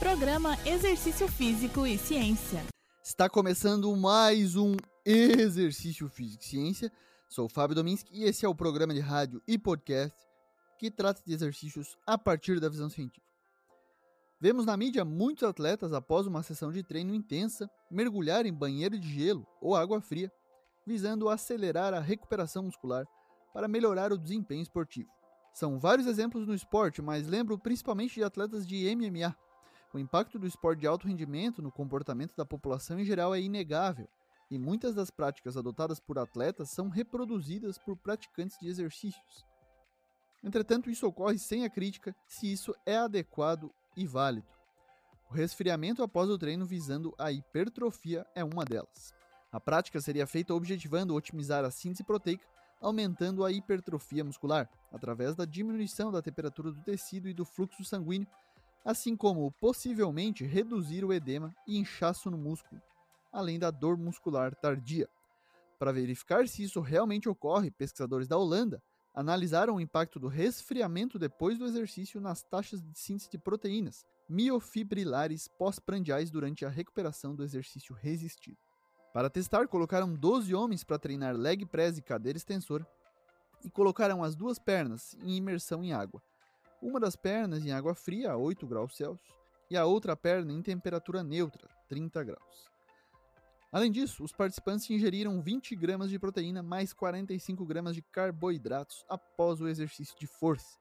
Programa Exercício Físico e Ciência. Está começando mais um Exercício Físico e Ciência. Sou o Fábio Dominski e esse é o programa de rádio e podcast que trata de exercícios a partir da visão científica. Vemos na mídia muitos atletas, após uma sessão de treino intensa, mergulhar em banheiro de gelo ou água fria, visando acelerar a recuperação muscular para melhorar o desempenho esportivo. São vários exemplos no esporte, mas lembro principalmente de atletas de MMA. O impacto do esporte de alto rendimento no comportamento da população em geral é inegável, e muitas das práticas adotadas por atletas são reproduzidas por praticantes de exercícios. Entretanto, isso ocorre sem a crítica se isso é adequado e válido. O resfriamento após o treino visando a hipertrofia é uma delas. A prática seria feita objetivando otimizar a síntese proteica, aumentando a hipertrofia muscular, através da diminuição da temperatura do tecido e do fluxo sanguíneo, assim como possivelmente reduzir o edema e inchaço no músculo, além da dor muscular tardia. Para verificar se isso realmente ocorre, pesquisadores da Holanda analisaram o impacto do resfriamento depois do exercício nas taxas de síntese de proteínas miofibrilares pós-prandiais durante a recuperação do exercício resistido. Para testar, colocaram 12 homens para treinar leg press e cadeira extensora e colocaram as duas pernas em imersão em água. Uma das pernas em água fria a 8 graus Celsius e a outra perna em temperatura neutra, 30 graus. Além disso, os participantes ingeriram 20 gramas de proteína mais 45 gramas de carboidratos após o exercício de força.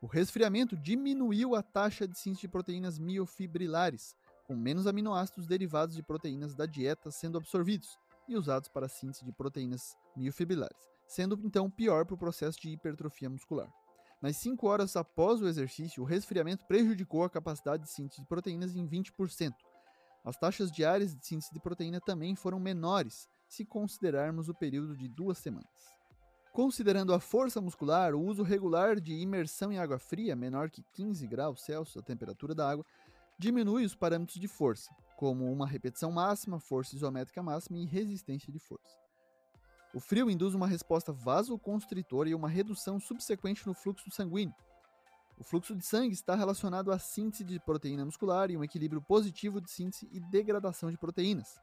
O resfriamento diminuiu a taxa de síntese de proteínas miofibrilares, com menos aminoácidos derivados de proteínas da dieta sendo absorvidos e usados para a síntese de proteínas miofibrilares, sendo então pior para o processo de hipertrofia muscular. Nas 5 horas após o exercício, o resfriamento prejudicou a capacidade de síntese de proteínas em 20%, as taxas diárias de síntese de proteína também foram menores, se considerarmos o período de duas semanas. Considerando a força muscular, o uso regular de imersão em água fria, menor que 15 graus Celsius, a temperatura da água, diminui os parâmetros de força, como uma repetição máxima, força isométrica máxima e resistência de força. O frio induz uma resposta vasoconstritora e uma redução subsequente no fluxo sanguíneo, o fluxo de sangue está relacionado à síntese de proteína muscular e um equilíbrio positivo de síntese e degradação de proteínas,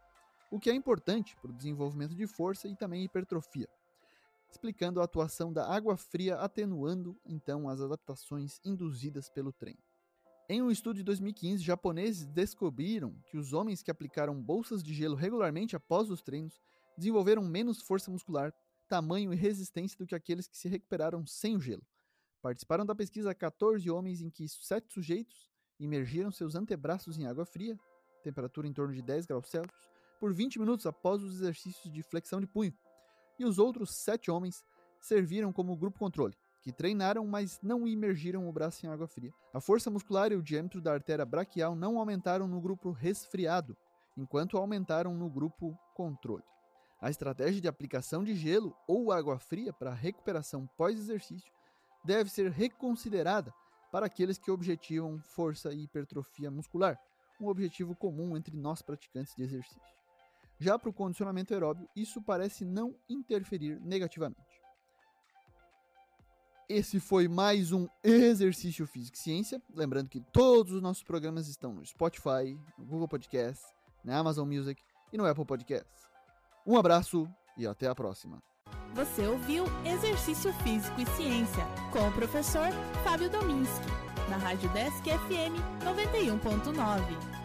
o que é importante para o desenvolvimento de força e também hipertrofia, explicando a atuação da água fria atenuando então as adaptações induzidas pelo treino. Em um estudo de 2015, japoneses descobriram que os homens que aplicaram bolsas de gelo regularmente após os treinos desenvolveram menos força muscular, tamanho e resistência do que aqueles que se recuperaram sem o gelo Participaram da pesquisa 14 homens em que sete sujeitos imergiram seus antebraços em água fria, temperatura em torno de 10 graus Celsius, por 20 minutos após os exercícios de flexão de punho, e os outros sete homens serviram como grupo controle, que treinaram, mas não imergiram o braço em água fria. A força muscular e o diâmetro da artéria braquial não aumentaram no grupo resfriado, enquanto aumentaram no grupo controle. A estratégia de aplicação de gelo ou água fria para recuperação pós-exercício deve ser reconsiderada para aqueles que objetivam força e hipertrofia muscular, um objetivo comum entre nós praticantes de exercício. Já para o condicionamento aeróbio, isso parece não interferir negativamente. Esse foi mais um Exercício Físico e Ciência. Lembrando que todos os nossos programas estão no Spotify, no Google Podcast, na Amazon Music e no Apple Podcast. Um abraço e até a próxima. Você ouviu Exercício Físico e Ciência com o professor Fábio Dominski, na Rádio Desk FM 91.9.